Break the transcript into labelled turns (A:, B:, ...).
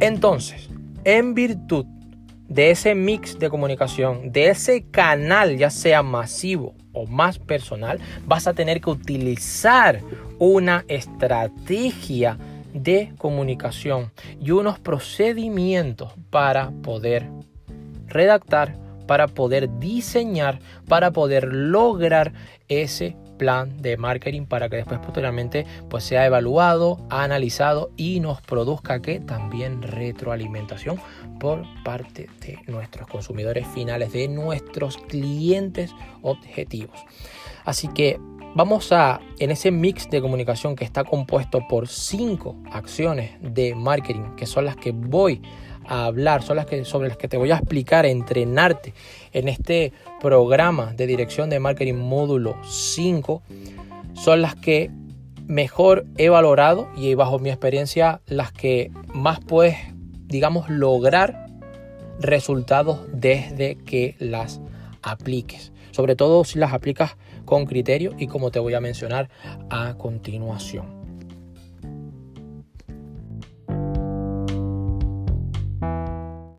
A: Entonces, en virtud de ese mix de comunicación, de ese canal, ya sea masivo o más personal, vas a tener que utilizar una estrategia de comunicación y unos procedimientos para poder redactar, para poder diseñar, para poder lograr ese plan de marketing para que después posteriormente pues sea evaluado, analizado y nos produzca que también retroalimentación por parte de nuestros consumidores finales, de nuestros clientes objetivos. Así que vamos a, en ese mix de comunicación que está compuesto por cinco acciones de marketing, que son las que voy a hablar, son las que, sobre las que te voy a explicar, entrenarte en este programa de dirección de marketing módulo 5, son las que mejor he valorado y bajo mi experiencia las que más puedes, digamos, lograr resultados desde que las apliques. Sobre todo si las aplicas con criterio y como te voy a mencionar a continuación.